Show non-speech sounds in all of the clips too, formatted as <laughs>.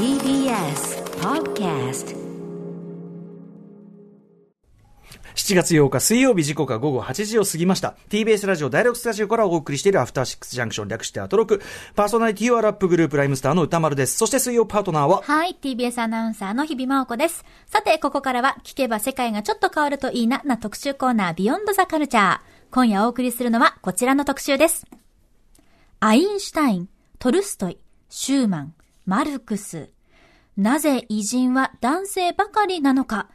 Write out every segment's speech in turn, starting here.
TBS Podcast 7月8日水曜日時刻は午後8時を過ぎました。TBS ラジオ第6スタジオからお送りしているアフターシックスジャンクション略してアトロク。パーソナリティはラップグループライムスターの歌丸です。そして水曜パートナーは、はい、TBS アナウンサーの日々真央子です。さて、ここからは聞けば世界がちょっと変わるといいなな特集コーナービヨンドザカルチャー。今夜お送りするのはこちらの特集です。アインシュタイン、トルストイ、シューマン、マルクス。なぜ偉人は男性ばかりなのか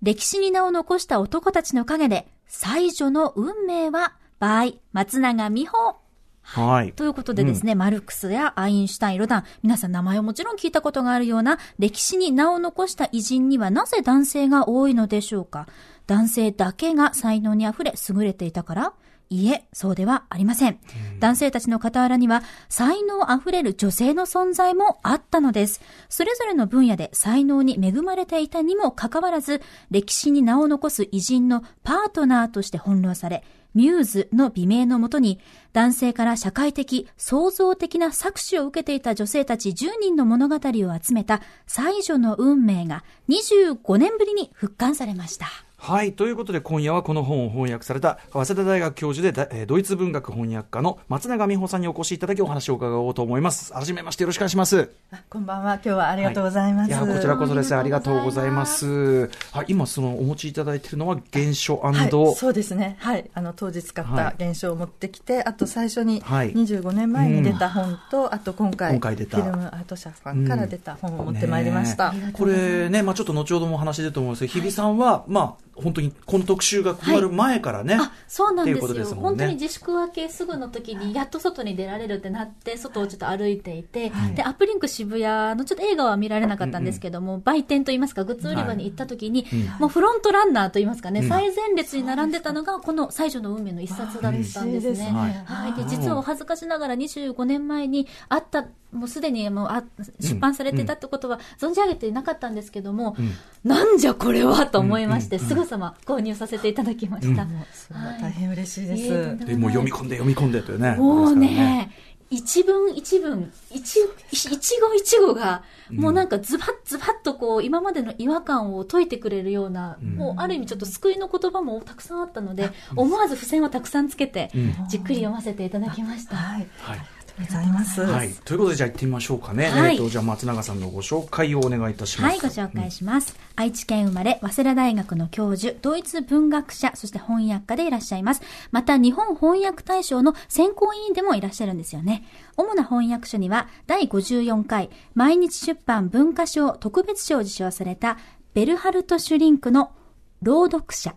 歴史に名を残した男たちの陰で、最女の運命は、場合、松永美穂。はい。ということでですね、マルクスやアインシュタイン、ロダン、皆さん名前をもちろん聞いたことがあるような歴史に名を残した偉人にはなぜ男性が多いのでしょうか男性だけが才能にあふれ優れていたからいいえ、そうではありません。男性たちの傍らには、才能あふれる女性の存在もあったのです。それぞれの分野で才能に恵まれていたにもかかわらず、歴史に名を残す偉人のパートナーとして翻弄され、ミューズの美名のもとに、男性から社会的、創造的な搾取を受けていた女性たち10人の物語を集めた、最女の運命が25年ぶりに復刊されました。はい。ということで、今夜はこの本を翻訳された、早稲田大学教授でドイツ文学翻訳家の松永美穂さんにお越しいただきお話を伺おうと思います。改めましてよろしくお願いします。あこんばんは。今日はありがとうございます。いや、こちらこそです。ありがとうございます。はい、今、その、お持ちいただいているのは、原書はい、そうですね。はい。あの、当時使った原書を持ってきて、あと最初にはい25年前に出た本と、あと今回、今回出たフィルムアート社さんから出た本を持ってまいりました。ねえこれね、まあちょっと後ほどもお話出ると思うんですけど、日比さんは、まあ本当にこの特集が加わる前からね、あ、そうなんですっていうことよ。ですね。本当に自粛明けすぐの時に、やっと外に出られるってなって、外をちょっと歩いていて、で、アップリンク渋谷のちょっと映画は見られなかったんですけども、売店といいますか、グッズ売り場に行った時に、もうフロントランナーといいますかね、最前列に並んでたのが、この最初の運命の一冊だったんです。ね。はい。で、実はお恥ずかしながら25年前にあった、もうすでにもうあ出版されてたってことは存じ上げていなかったんですけども、なんじゃこれはと思いまして、すぐさま購入させていただきました。大変嬉しいです。いえとんででもう読み込んで読み込んでというね。もうあれですからね、一文一文、一、一語一語が、もうなんかズバッズバッとこう、今までの違和感を解いてくれるような、もうある意味ちょっと救いの言葉もたくさんあったので、思わず付箋をたくさんつけて、じっくり読ませていただきました。はい。はい。ありがとうございます。はい。ということで、じゃあ行ってみましょうかね。はいえっと、じゃあ松永さんのご紹介をお願いいたします。はい、ご紹介します。愛知県生まれ、早稲田大学の教授、ドイツ文学者、そして翻訳家でいらっしゃいます。また、日本翻訳大賞の選考委員でもいらっしゃるんですよね。主な翻訳書には、第54回、毎日出版文化賞特別賞を受賞された、ベルハルト・シュリンクの朗読者。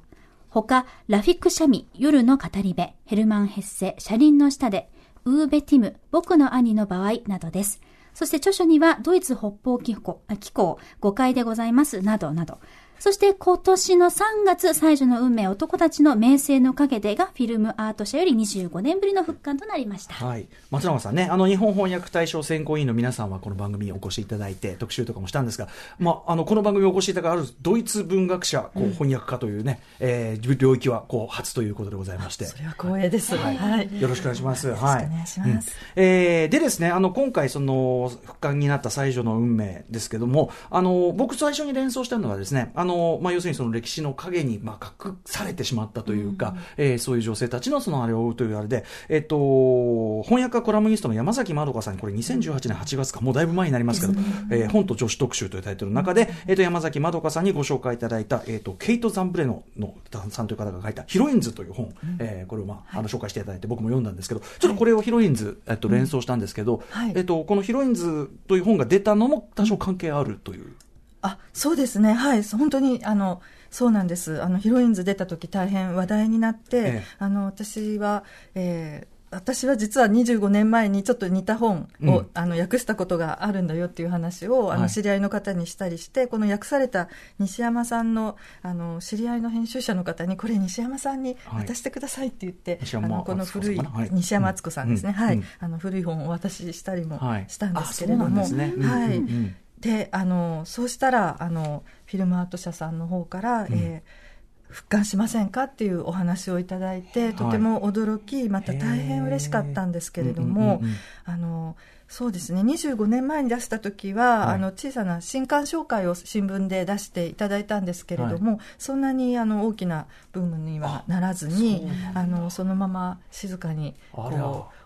他、ラフィック・シャミ、夜の語り部、ヘルマン・ヘッセ、車輪の下で、ウーベ・ティム、僕の兄の場合などです。そして著書には、ドイツ北方機構、あ機構誤解でございます、などなど。そして今年の3月、最初の運命男たちの名声の陰でが、フィルムアート社より25年ぶりの復刊となりました。はい。松永さんね、あの、日本翻訳大賞選考委員の皆さんはこの番組にお越しいただいて、特集とかもしたんですが、まあ、あの、この番組にお越しいただくあるドイツ文学者、こう、翻訳家というね、えー領域は、こう、初ということでございまして。それは光栄です。はい。よろしくお願いします。はい。願いします。うんえーでですね、あの、今回、その、復刊になった最初の運命ですけども、あの、僕最初に連想したのはですね、あの、まあ、要するにその歴史の陰に、まあ、隠されてしまったというか、えーそういう女性たちのそのあれを追うというあれで、えっと、翻訳家コラムニストの山崎まどかさんに、これ2018年8月か、もうだいぶ前になりますけど、えー本と女子特集というタイトルの中で、えっと、山崎まどかさんにご紹介いただいた、えっと、ケイト・ザンブレノのさんという方が書いた、ヒロインズという本、えーこれをまあ、あの、紹介していただいて、僕も読んだんですけど、ちょっとこれをヒロインズ、えっと、連想したんですけど、はい。えっと、このヒロインズという本が出たのも多少関係あるという。あそうですね、はい、本当にあのそうなんです、あのヒロインズ出た時大変話題になって、ええ。あの私は、えー私は実は25年前にちょっと似た本を、うん。あの訳したことがあるんだよっていう話をあはい。の知り合いの方にしたりして、この訳された西山さんのあの知り合いの編集者の方にこれ西山さんにはい。渡してくださいって言って、あ西山のこの古い西山敦子さんですね、はい。あの古い本をお渡ししたりもはい。したんですけれども、はい、であのそうしたらあのフィルムアート社さんの方から、えー復刊しませんかっていうお話をいただいて、とても驚きまた大変嬉しかったんですけれども、うんうんうんうん。あのそうですね。25年前に出した時は、はい。あの小さな新刊紹介を新聞で出していただいたんですけれども、そんなにあの大きなブームにはならずにあのそのまま静かにこう終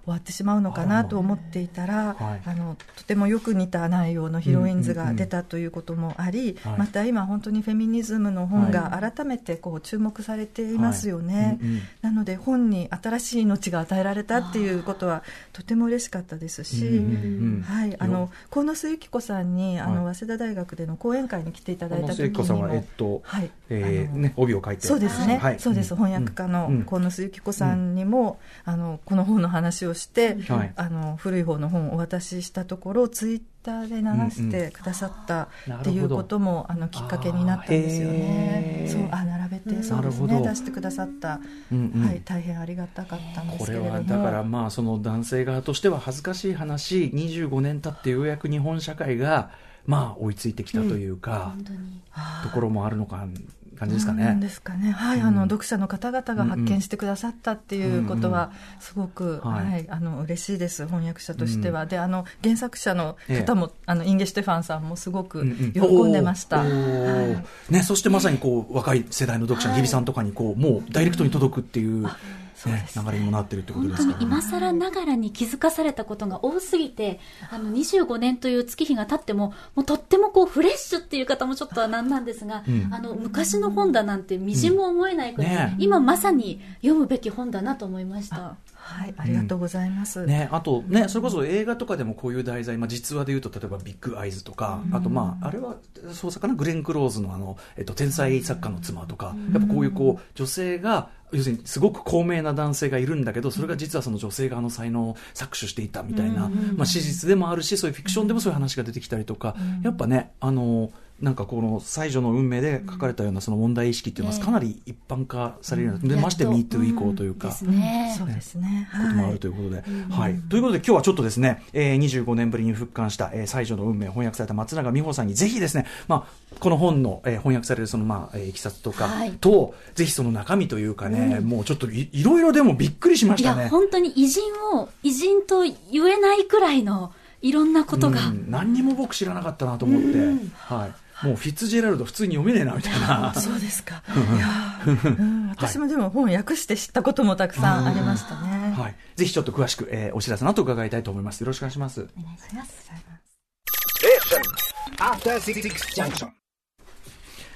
わってしまうのかなと思っていたら、はい。あのとてもよく似た内容のヒロインズが出たということもあり、はい。また今本当にフェミニズムの本がは改めてこう注目されていますよね。うんうんなので本に新しい命が与えられたっていうことはとても嬉しかったですし、うんうんはい、あの鴻巣由紀子さんにあの、は早稲田大学での講演会に来ていただいた時に聖子さんは、えっも、と、はいえーね、帯を書いて。そうですね、はい。そうです、ん。翻訳家のうん。鴻巣由紀子さんにも、あのこの本の話をして、はい。あの古い方の本をお渡ししたところツイッターで流してくださったうんうんっていうことも、あのきっかけになったんですよね。ーそうあ並べて、そうですね。出してくださった、うんうん。はい、大変ありがたかったんですこれけれども。はだからまあその男性側としては恥ずかしい話25年経ってようやく日本社会がまあ追いついてきたというか、本当に。ところもあるのか感じですかね。ですかね。はい、うん。あの読者の方々が発見してくださったっていうことはすごく、うんうん。はい。はい、あの嬉しいです。翻訳者としては、で、あの原作者の方も、あのインゲ・シュテファンさんもすごく喜んでました。おー。はい。ね、そしてまさにこう若い世代の読者の日比さんとかにこうもうダイレクトに届くっていう,、ね流れにもなってるってこと本当ですから、ね、に今更ながらに気づかされたことが多すぎて、あの25年という月日が経っても、もうとってもこうフレッシュっていう方もちょっとはなんなんですが、うん。あの昔の本だなんてみじんも思えないくらい、うん。ね。今まさに読むべき本だなと思いました。はい、ありがとうございます。ね、あとね、それこそ映画とかでもこういう題材、まあ、実話でいうと、例えばビッグアイズとか、あとまあ、あれは、そうさかな、グレン・クローズのあの、えっと、天才作家の妻とか、やっぱこういうこう、女性が、要するにすごく高名な男性がいるんだけど、それが実はその女性側の才能を搾取していたみたいな、まあ、史実でもあるし、そういうフィクションでもそういう話が出てきたりとか、やっぱね、あの、なんかこの才女の運命で書かれたようなその問題意識っていうのはねかなり一般化されるような、でまして MeToo 以降というか、ですね。そうですね。こともあるということで、はい。ということで、今日はちょっとですね、えー、25年ぶりに復刊した、えー、才女の運命翻訳された松永美穂さんに、ぜひですね、まあ、この本の、えー、翻訳されるその、まあ、えーいきさつとかはいと、ぜひその中身というかね、もうちょっといいろいろでもびっくりしましいや、たね。本当に偉人を偉人と言えないくらいのいろんなことが。うん何にも僕知らなかったなと思って、はい。もうフィッツジェラルド普通に読めねえなみたいな。<laughs> そうですか。いやー、うん、私もでも本を訳して知ったこともたくさんありましたね。はい。ぜひちょっと詳しく、えーお知らせの後伺いたいと思います。よろしくお願いします。お願いします。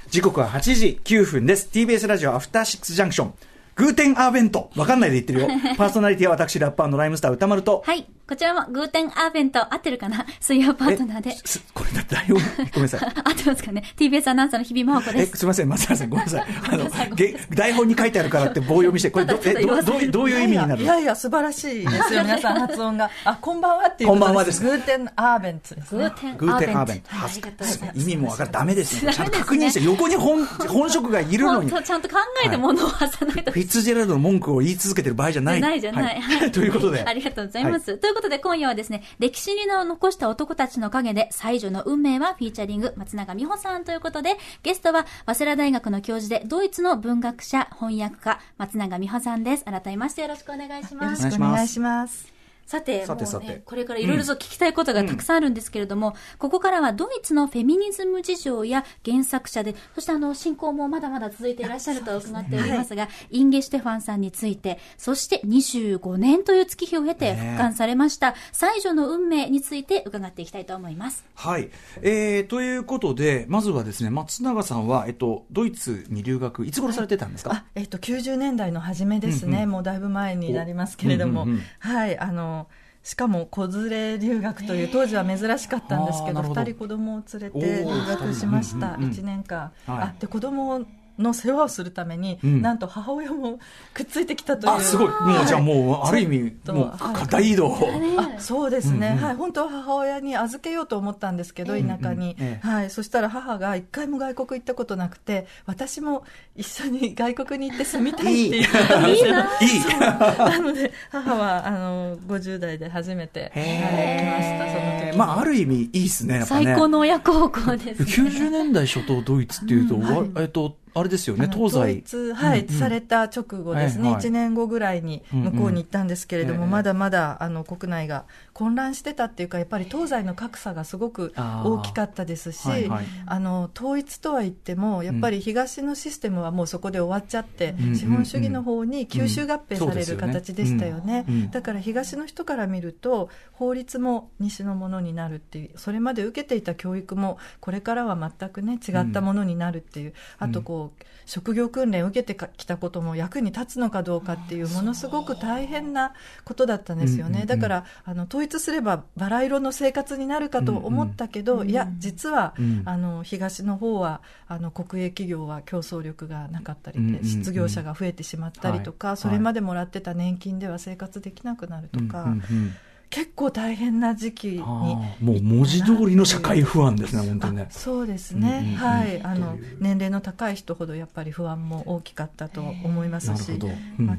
時刻は8時9分です。TBS ラジオアフターシックスジャンクション。グーテンアーベント。わかんないで言ってるよ。<laughs> パーソナリティは私、ラッパーのライムスター歌丸と。はい。こちらもグーテンアーベント合ってるかな？<laughs> 水曜パートナーで。すこれだって、<laughs> ごめんなさい。合ってますかね ?TBS アナウンサーの日々真央子え、です。すみません、松原さん、ごめんなさい。<laughs> あの、げ台本に書いてあるからって棒読みして、これど、え、ど、どういう、どういう意味になるの？いやいや、素晴らしいですよ、皆さん発音が。あ、こんばんはっていうこんばんはですグーテンアーベンツですね。グーテンアグーテンアーーベント。ベント。はいありがとうございます。意味もわかる。ダメですよ。ちゃんと確認して、横に本、本職がいるのに。ちゃんと考えて物を発さないとフィッツジェラルドの文句を言い続けてる場合じゃない。ないじゃない。ははいということで。ありがとうございます。ということで今夜はですね、歴史に残した男たちの陰で、最女の運命はフィーチャリング松永美穂さんということで、ゲストは早稲田大学の教授で、ドイツの文学者、翻訳家、松永美穂さんです。改めましてよろしくお願いしますよろ。しくお願いします。さて、さてさて。ね、これからいろいろと聞きたいことがたくさんあるんですけれども、ここからはドイツのフェミニズム事情や原作者で、そしてあの、進行もまだまだ続いていらっしゃると伺っておりますが、インゲ・シュテファンさんについて、そして25年という月日を経てね。復刊されました、最女の運命について伺っていきたいと思います。はい。えー、ということで、まずはですね、松永さんは、えっと、ドイツに留学、いつ頃されてたんですか、あ、えっ、と、90年代の初めですね、うんうん。もうだいぶ前になりますけれども、おうんうんうん。はい、あの、しかも子連れ留学という当時は珍しかったんですけどあーなるほど。2人子供を連れて留学しました。おーうんうんうん1年間、はいあで子供の世話をするために、うん。なんと母親もくっついてきたという。あ、すごい。もう、じゃあもう、ある意味、もう、はい。大移動。あそうですね、うんうんはい、本当は母親に預けようと思ったんですけど、ええ田舎に、うん。うんええ。はい、そしたら母が一回も外国行ったことなくて、私も一緒に外国に行って住みたいって言ったんですよ。いい。<laughs> なので、母はあの50代で初めて、はい、来ました、その。まあ、ある意味、いいですね、やっぱね。最高の親孝行です、ね。90年代初頭ドイツっていうと、わえっと、あれですよね、東西。統一、はいうんうん。された直後ですね、はいはい。1年後ぐらいに向こうに行ったんですけれども、うんうん。まだまだあの国内が混乱してたっていうか、やっぱり東西の格差がすごく大きかったですし、はいはい。あの統一とは言っても、やっぱり東のシステムはもうそこで終わっちゃって、うん資本主義の方に吸収合併される形でしたよね。だから東の人から見ると、法律も西のものになるっていう、それまで受けていた教育も、これからは全くね、違ったものになるっていう、あとこう、職業訓練を受けてきたことも役に立つのかどうかっていう、ものすごく大変なことだったんですよね。だから、あの、統一すればバラ色の生活になるかと思ったけど、いや、実は、うん。あの、東の方は、あの、国営企業は競争力がなかったり失業者が増えてしまったりとか、はい。それまでもらってた年金では生活できなくなるとか、うんうんうん結構大変な時期にもう文字通りの社会不安ですね、本当にね。あ。そうですうんうんうん。ね、はい、あの年齢の高い人ほどやっぱり不安も大きかったと思いますし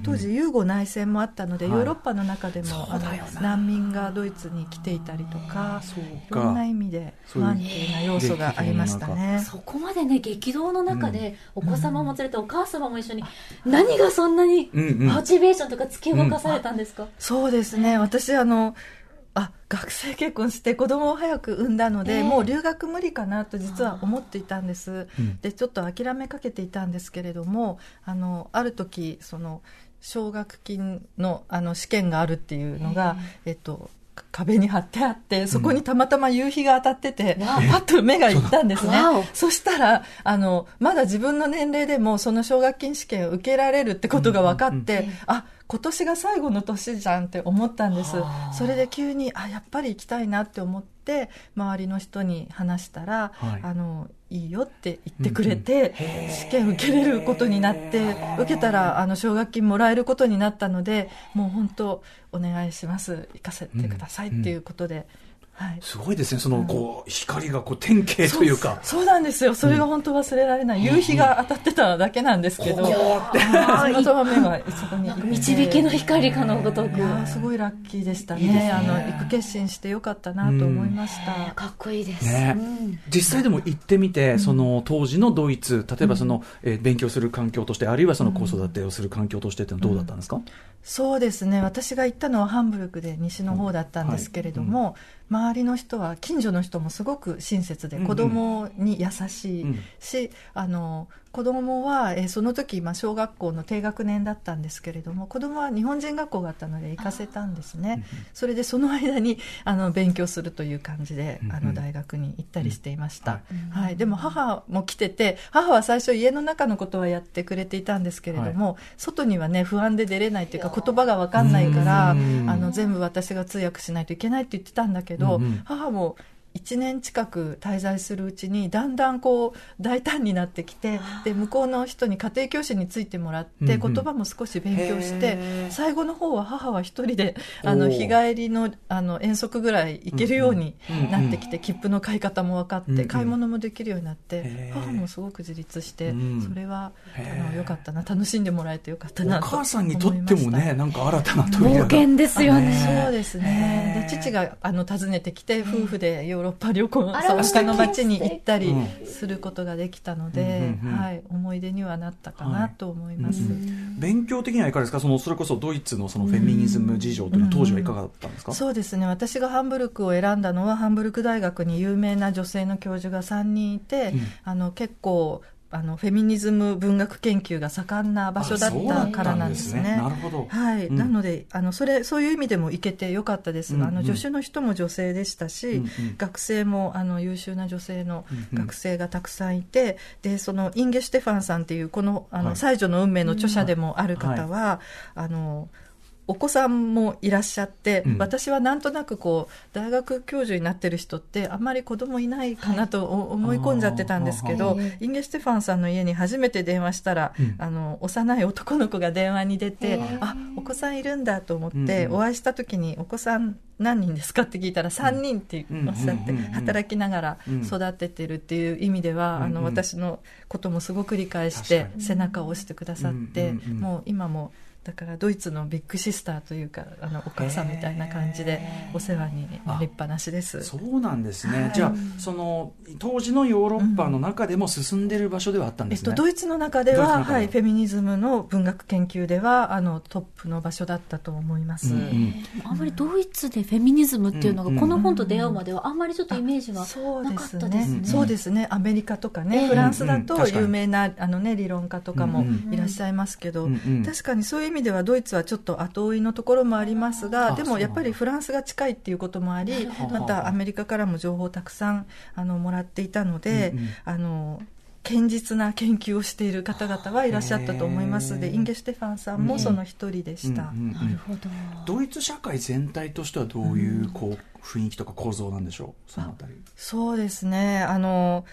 当時、ユーゴ内戦もあったので、はい。ヨーロッパの中でも難民がドイツに来ていたりとか、いろんな意味で不安定な要素がありましたね。そこまでね、激動の中で、お子様も連れて、お母様も一緒に、何がそんなにモチベーションとか突き動かされたんですか、そうですね、私あの、あ学生結婚して子供を早く産んだので、ええ。もう留学無理かなと実は思っていたんです、うん。でちょっと諦めかけていたんですけれども、あのある時その奨学金のあの試験があるっていうのが、えっと、壁に貼ってあって、そこにたまたま夕日が当たってて、わパッと目がいったんですね。そしたら、あの、まだ自分の年齢でもその奨学金試験を受けられるってことが分かって、あ、今年が最後の年じゃんって思ったんです。はあ。それで急に、あ、やっぱり行きたいなって思って、周りの人に話したら、はい。あの、いいよって言ってくれて、うんうん。試験受けれることになって、受けたら、あの、奨学金もらえることになったので、もう本当、お願いします。行かせてくださいっていうことで、はい。すごいですね、その、こう、光がこう、典型というか。そうなんですよ。それが本当忘れられない。夕日が当たってただけなんですけど、こうってたまたま目がそこに。導きの光かのごとく。すごいラッキーでしたね。いいね。あの行く決心してよかったなと思いました、かっこいいです。ね。うん。実際でも行ってみて、その当時のドイツ、例えばその、えー勉強する環境として、あるいはその子育てをする環境としてっていうのはどうだったんですか、そうですね。私が行ったのはハンブルクで西の方だったんですけれども、周りの人は近所の人もすごく親切でうんうん。子供に優しいうん。し、あの子供は、えーその時、まあ、小学校の低学年だったんですけれども子供は日本人学校があったので行かせたんですね。それでその間に <laughs> あの勉強するという感じで、あの大学に行ったりしていました、うん。はい、でも母も来てて母は最初家の中のことはやってくれていたんですけれども、外にはね不安で出れないというか言葉が分かんないからあうん。の全部私が通訳しないといけないって言ってたんだけど、母も1年近く滞在するうちにだんだんこう大胆になってきてで向こうの人に家庭教師についてもらって言葉も少し勉強して最後の方は母は一人であの日帰りのあの遠足ぐらい行けるようになってきて切符の買い方も分かっうんうん。て買い物もできるようになって母もすごく自立してうん。それはあのよかったな楽しんでもらえてよかったおなと母さんにとってもね、なんか新たな。冒険ですよね。そうですね。で、父が、あの、訪ねてきて、夫婦でヨーロッパ旅行、あらそう、他の町に行ったりうん。することができたのうんで、うんうん。はい、思い出にはなったかなと思います。勉強的にはいかがですか？その、それこそドイツのそのフェミニズム事情というのは当時はいかがだったんですか、そうですね。私がハンブルクを選んだのは、ハンブルク大学に有名な女性の教授が3人いて、うん。あの、結構、あの、フェミニズム文学研究が盛んな場所だったたから。なんですすね。なるほど。はい、うん。なのであのそれそういう意味でも行けてよかったです。が、うんうん。あの助手の人も女性でしたし、うんうん。学生もあの優秀な女性のうんうん。学生がたくさんいて、でそのインゲ・シュテファンさんっていうこの「あの、はい。才女の運命」の著者でもある方は、あのお子さんもいらっしゃって、うん。私はなんとなくこう大学教授になってる人ってあんまり子供いないかなとお思い込んじゃってたんですけど、はい。インゲ・ステファンさんの家に初めて電話したら、うん。あの幼い男の子が電話に出て、あお子さんいるんだと思って、お会いした時にお子さん何人ですかって聞いたら3人っておっしゃって、働きながらうん。育ててるっていう意味では、あの私のこともすごく理解して背中を押してくださって、もう今もだからドイツのビッグシスターというかあのお母さんみたいな感じでお世話になりっぱなしですそうなんですね、はい、じゃあその当時のヨーロッパの中でも進んでる場所ではあったんですね、えっと、ドイツの中ではは。い、フェミニズムの文学研究ではあのトップの場所だったと思います、うんうん、あんまりドイツでフェミニズムっていうのが、この本と出会うまではあんまりちょっとイメージがなかったですね。そうですね。アメリカとかね、フランスだと有名なあの、ね、理論家とかもいらっしゃいますけど、確かにそういう意味ではドイツはちょっと後追いのところもありますがでもやっぱりフランスが近いっていうこともありまたアメリカからも情報をたくさんあのもらっていたので、あの堅実な研究をしている方々はいらっしゃったと思います。でインゲ・シュテファンさんもその一人でした、なるほど。ドイツ社会全体としてはどういうこう雰囲気とか構造なんでしょう？そのあたり。そうですね。あの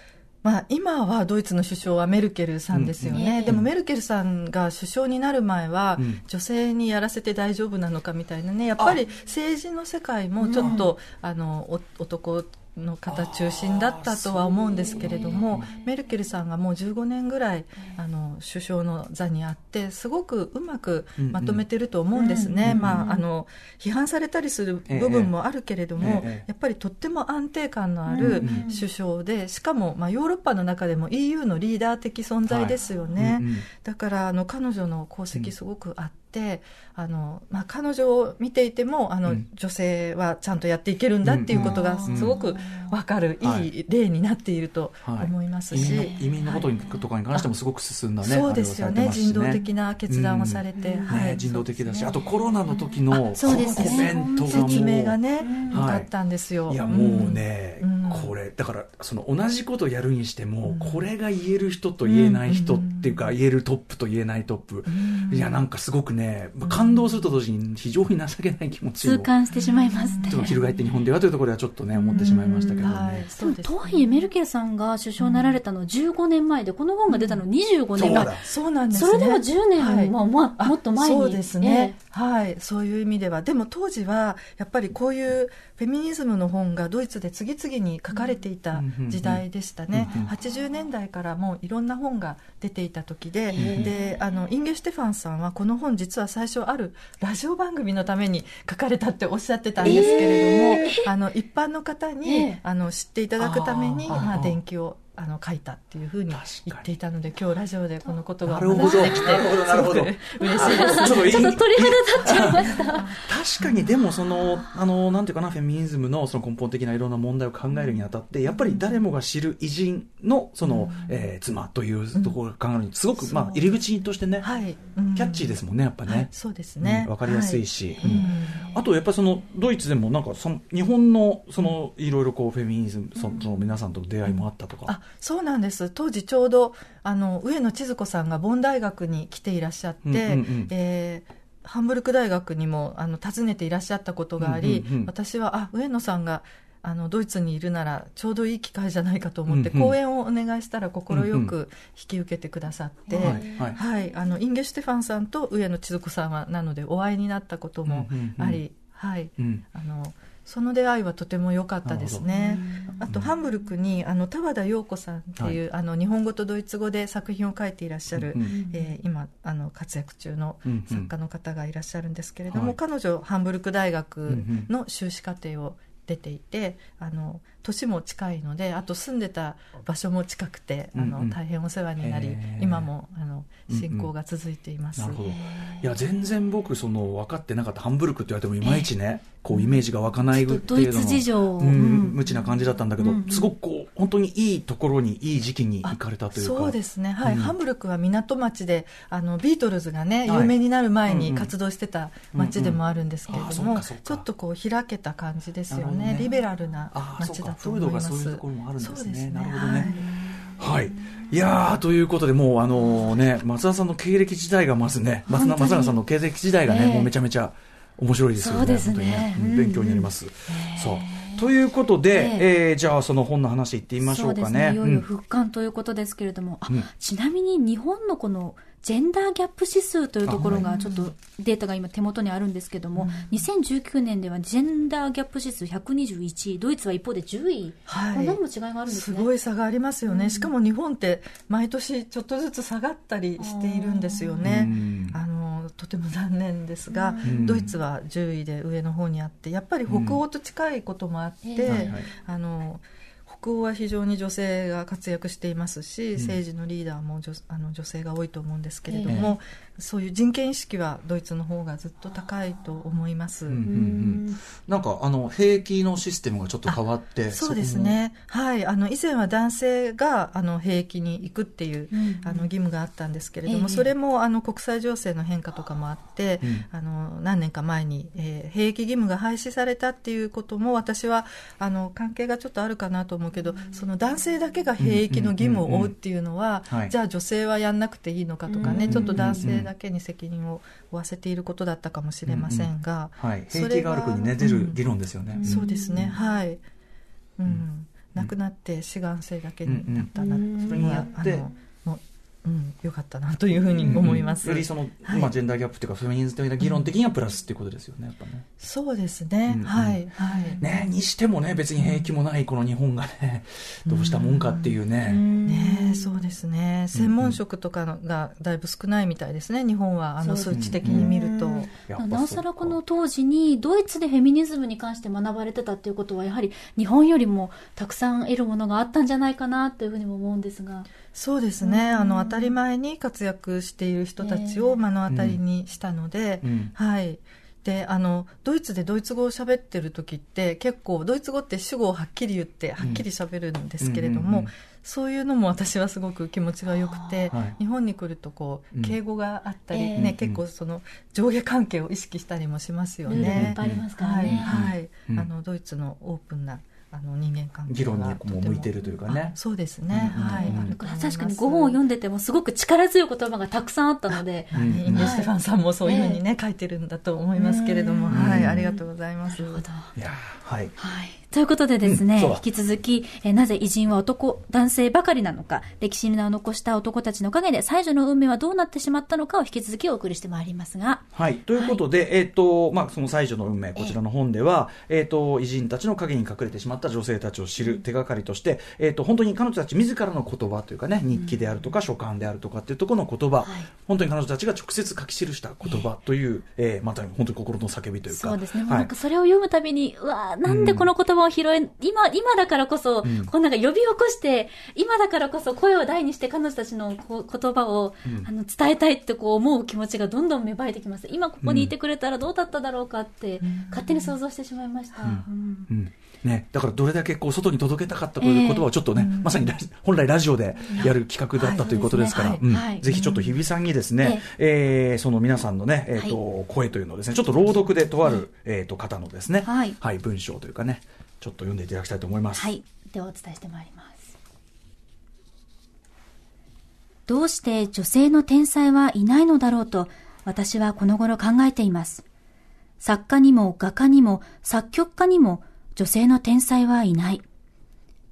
まあ、今はドイツの首相はメルケルさんですよね、うん、でもメルケルさんが首相になる前は、女性にやらせて大丈夫なのかみたいなね。やっぱり政治の世界もちょっと、あの男の方中心だったとは思うんですけれどもメルケルさんがもう15年ぐらいあの首相の座にあってすごくうまくまとめてると思うんですね、まあ、あの批判されたりする部分もあるけれども、やっぱりとっても安定感のある首相でしかも、まあ、ヨーロッパの中でも EU のリーダー的存在ですよね、だからあの彼女の功績すごくあって。てあの、まあ、彼女を見ていてもあの、うん、女性はちゃんとやっていけるんだっていうことがすごく分かる、うん、いい例になっていると思いますし、はい、移民のことにとかに関してもすごく進んだね、そうですよね、ね、人道的な決断をされて、はい、人道的だし、あとコロナの時のコメントがもう説明がね、よかったんですよ。いやもうね、これだからその同じことやるにしても、これが言える人と言えない人っていうか、言えるトップと言えないトップ、いやなんかすごくね感動すると同時に非常に情けない気持ち痛感してしまいますね。翻って日本ではというところではちょっとね思ってしまいましたけどね、はい、とはいえメルケルさんが首相になられたの15年前でこの本が出たの25年前、そうなんです、ね、それでも10年、はい、まあ、まあ、もっと前に。そうですね、えー、はい。そういう意味では。でも当時はやっぱりこういうフェミニズムの本がドイツで次々に書かれていた時代でしたね、うん、80年代からもういろんな本が出ていた時で,、であのインゲ・シュテファンさんはこの本実は最初あるラジオ番組のために書かれたっておっしゃってたんですけれども、あの一般の方に、あの知っていただくためにまあ、電気をあの書いたっていうふうに言っていたので今日ラジオでこのことがお話できてすごく嬉しいです。ちょっと鳥肌立っちゃいました。確かにでもそのあのなんていうかなフェミニズムのその根本的ないろんな問題を考えるにあたってやっぱり誰もが知る偉人のその、うん、えー、妻というところを考えるにすごく、まあ、入り口としてね、はい。うん、キャッチーですもんねやっぱね、はい、そうですね、うん、分かりやすいし、はい、あとやっぱりそのドイツでもなんかその日本のそのいろいろこうフェミニズムその皆さんとの出会いもあったとか、あそうなんです。当時ちょうどあの上野千鶴子さんがボン大学に来ていらっしゃって、うんうんうん、えーハンブルク大学にもあの訪ねていらっしゃったことがあり、うんうんうん、私はあ上野さんがあのドイツにいるならちょうどいい機会じゃないかと思って、うんうん、講演をお願いしたら快く引き受けてくださって、うんうん、はい、はい、あのインゲ・シュテファンさんと上野千鶴子さんはなのでお会いになったこともあり、うんうんうん、はい、うん、あのその出会いはとても良かったですね。あとハンブルクにあの田和田陽子さんっていう、はい、あの日本語とドイツ語で作品を書いていらっしゃる、うん、えー、今あの活躍中の作家の方がいらっしゃるんですけれども、うんうん、彼女ハンブルク大学の修士課程を出ていてあの年も近いのであと住んでた場所も近くて、あの大変お世話になり今もあの進行が続いています、なるほど。いや全然僕その分かってなかったハンブルクって言われてもいまいちね、こうイメージが湧かないっていうのドイツ事情、うん、無知な感じだったんだけど、すごくこう本当にいいところにいい時期に行かれたというか。そうですね。はい、ハンブルクは港町であのビートルズがね有名になる前に活動してた町でもあるんですけれども、ちょっとこう開けた感じですよね。リベラルな町だと思います。そういうところもあるんですね。すねなるほどね。はい。いやということで、もう、あのね、松田さんの経歴時代がまずね、松松永さんの経歴時代がね、もうめちゃめちゃ面白いですよね。そうですね。勉強になります。そう。ということで、ええじゃあその本の話いってみましょうかね。いよいよ復刊ということですけれども、あ、ちなみに日本のこのジェンダーギャップ指数というところがちょっとデータが今手元にあるんですけども、うん、2019年ではジェンダーギャップ指数121位ドイツは一方で10位、はい、何も違いがあるんですね。すごい差がありますよね、うん、しかも日本って毎年ちょっとずつ下がったりしているんですよね、あののとても残念ですが、ん。ドイツは10位で上の方にあってやっぱり北欧と近いこともあって、あの北欧は非常に女性が活躍していますし、政治のリーダーも女あの女性が多いと思うんですけれども、そういう人権意識はドイツの方がずっと高いと思います。うんうんうん。なんかあの兵役のシステムがちょっと変わってそうですね、はい、あの以前は男性があの兵役に行くっていう、うんあの義務があったんですけれども、ええ。それもあの国際情勢の変化とかもあって、うん。あの何年か前に、えー兵役義務が廃止されたっていうことも私はあの関係がちょっとあるかなと思うけど、その男性だけが兵役の義務を負うっていうのは、うんうんうんはい。じゃあ女性はやんなくていいのかとかね、うんちょっと男性だけに責任を負わせていることだったかもしれませんが、はい、それ兵役がある国にね出る議論ですよね、そうですね、はい、うん。ん。亡くなって志願生だけになったな、うん。それによってあのもううん、よかったなというふうに思います。よりその、はい。まあ、ジェンダーギャップっていうかフェミニズム的な議論的にはプラスっていうことですよねやっぱね。そうですね、うんはい、はい。ねにしてもね別に兵役もないこの日本がねどうしたもんかっていうね。ねえそうですね。専門職とかのがだいぶ少ないみたいですね日本はあの数値的に見ると、やっぱなおさらこの当時にドイツでフェミニズムに関して学ばれてたっていうことはやはり日本よりもたくさん得るものがあったんじゃないかなというふうにも思うんですがそうですね、あの当たり前に活躍している人たちを目の当たりにしたので、うん。はい。であのドイツでドイツ語を喋ってる時って結構ドイツ語って主語をはっきり言ってはっきり喋るんですけれども、うんうんうんうん。そういうのも私はすごく気持ちが良くて、はい。日本に来るとこううん。敬語があったり、ええ。ね結構その上下関係を意識したりもしますよね。ぱいありますからはい、ね。はいうん。あのドイツのオープンなあの人間関係議論にがも向いてるというかね。あそうですね、うんはい、うん。あると思い確かに5本を読んでてもすごく力強い言葉がたくさんあったので、うんインゲステファンさんもそういうふうにね、書いてるんだと思いますけれども、うん。はい、ありがとうございます。なるほど。いやはい。はい。ということでですね、うん引き続き、えーなぜ偉人は男、男性ばかりなのか、歴史に名を残した男たちの陰で最初の運命はどうなってしまったのかを引き続きお送りしてまいりますが、はい。ということで、えっ、と、まあ、その最初の運命、こちらの本では、えっ、と、偉人たちの陰に隠れてしまった女性たちを知る手がかりとして、えっ、と、本当に彼女たち自らの言葉というかね、日記であるとか、書簡であるとかっていうところの言葉、はい。本当に彼女たちが直接書き記した言葉という、えーまた本当に心の叫びというか。そうですね。はないんかそれを読むたびに、うわーなんでこの言葉を拾え、今、今だからこそ、ん。こうなんか呼び起こして、今だからこそ声を大にして彼女たちの言葉を、あの伝えたいってこう思う気持ちがどんどん芽生えてきます。今ここにいてくれたらどうだっただろうかって、勝手に想像してしまいました。うん。うん。ね、だからどれだけこう外に届けたかったという言葉をちょっとね、まさに本来ラジオでやる企画だったということですから、ぜひちょっと日比さんにですね、えーその皆さんのね、えーと声というのをですね、ちょっと朗読でとある、えーと方のですね、はい文章というかね、ちょっと読んでいただきたいと思います。はい。ではお伝えしてまいります。どうして女性の天才はいないのだろうと私はこの頃考えています。作家にも画家にも作曲家にも女性の天才はいない。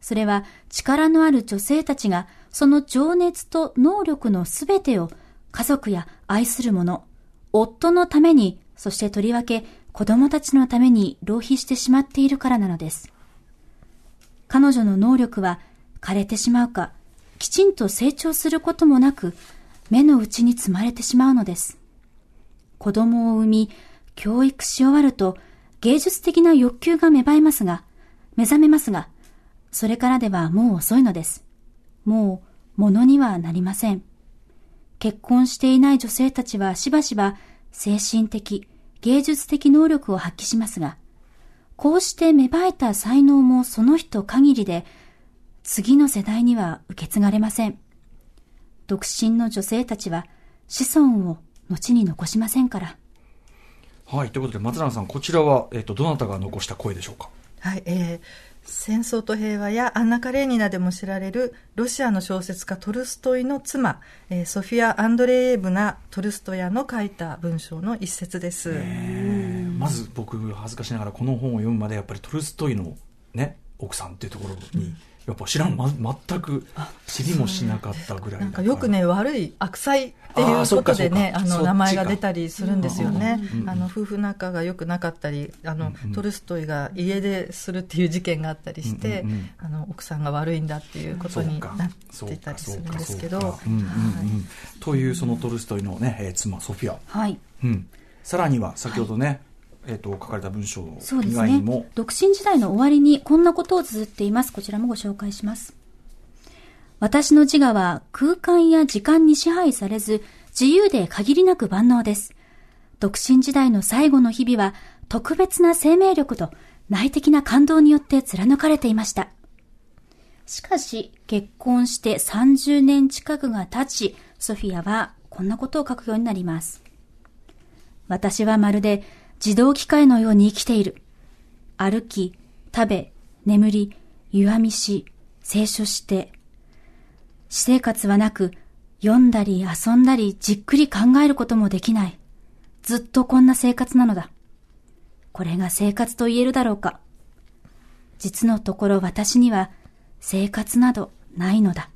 それは力のある女性たちがその情熱と能力のすべてを家族や愛する者、夫のために、そしてとりわけ子供たちのために浪費してしまっているからなのです。彼女の能力は枯れてしまうか、きちんと成長することもなく、目の内に積まれてしまうのです。子供を産み、教育し終わると、芸術的な欲求が芽生えますが、目覚めますが、それからではもう遅いのです。もう、ものにはなりません。結婚していない女性たちはしばしば精神的、芸術的能力を発揮しますが、こうして芽生えた才能もその人限りで、次の世代には受け継がれません。独身の女性たちは子孫を後に残しませんから。はい、ということで、松永さん、こちらは、えっ、と、どなたが残した声でしょうか？はい、えー戦争と平和やアンナ・カレーニナでも知られるロシアの小説家トルストイの妻、えーソフィア・アンドレーエブナ・トルストヤの書いた文章の一節です。えーまず僕、恥ずかしながらこの本を読むまで、やっぱりトルストイのね、奥さんっていうところに、やっぱ知らん、ま、全く知りもしなかったぐらいなんかよくね悪い悪妻っていうことでねあの名前が出たりするんですよね、あの夫婦仲が良くなかったりあの、うんうん、トルストイが家でするっていう事件があったりして、うんうんうん、あの奥さんが悪いんだっていうことになっていたりするんですけど。というそのトルストイのね、えー、妻ソフィア、はい。うん、さらには先ほどね、はいえーと、書かれた文章以外にも、ね、独身時代の終わりにこんなことを綴っています。こちらもご紹介します。私の自我は空間や時間に支配されず自由で限りなく万能です。独身時代の最後の日々は特別な生命力と内的な感動によって貫かれていました。しかし結婚して30年近くが経ちソフィアはこんなことを書くようになります。私はまるで自動機械のように生きている。歩き、食べ、眠り、弱みし、清書して。私生活はなく、読んだり遊んだりじっくり考えることもできない。ずっとこんな生活なのだ。これが生活と言えるだろうか。実のところ私には生活などないのだ。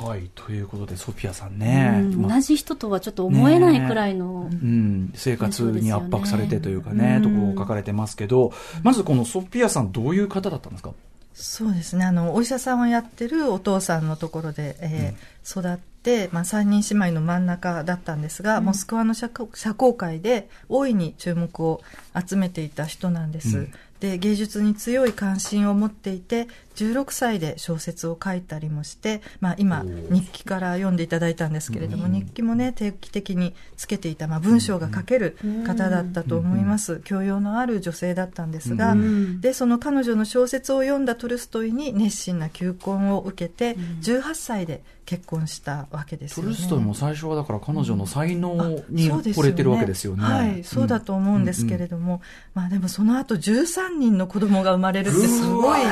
はい、ということでソフィアさんね、うん同じ人とはちょっと思えないくらいの、ね、うん、生活に圧迫されてというかね、ところを書かれてますけど、まずこのソフィアさんどういう方だったんですか？そうですね。あのお医者さんをやってるお父さんのところで、えー、育って、まあ、3人姉妹の真ん中だったんですが、うん、モスクワの社交界で大いに注目を集めていた人なんです。うん、で芸術に強い関心を持っていて16歳で小説を書いたりもして、まあ、今日記から読んでいただいたんですけれども、日記もね定期的につけていた、まあ、文章が書ける方だったと思います、教養のある女性だったんですが、でその彼女の小説を読んだトルストイに熱心な求婚を受けて18歳で結婚したわけですよね。トルストイも最初はだから彼女の才能に惚れてるわけですよね。はい、そうだと思うんですけれども、まあでもその後13人の子供が生まれるってすごいね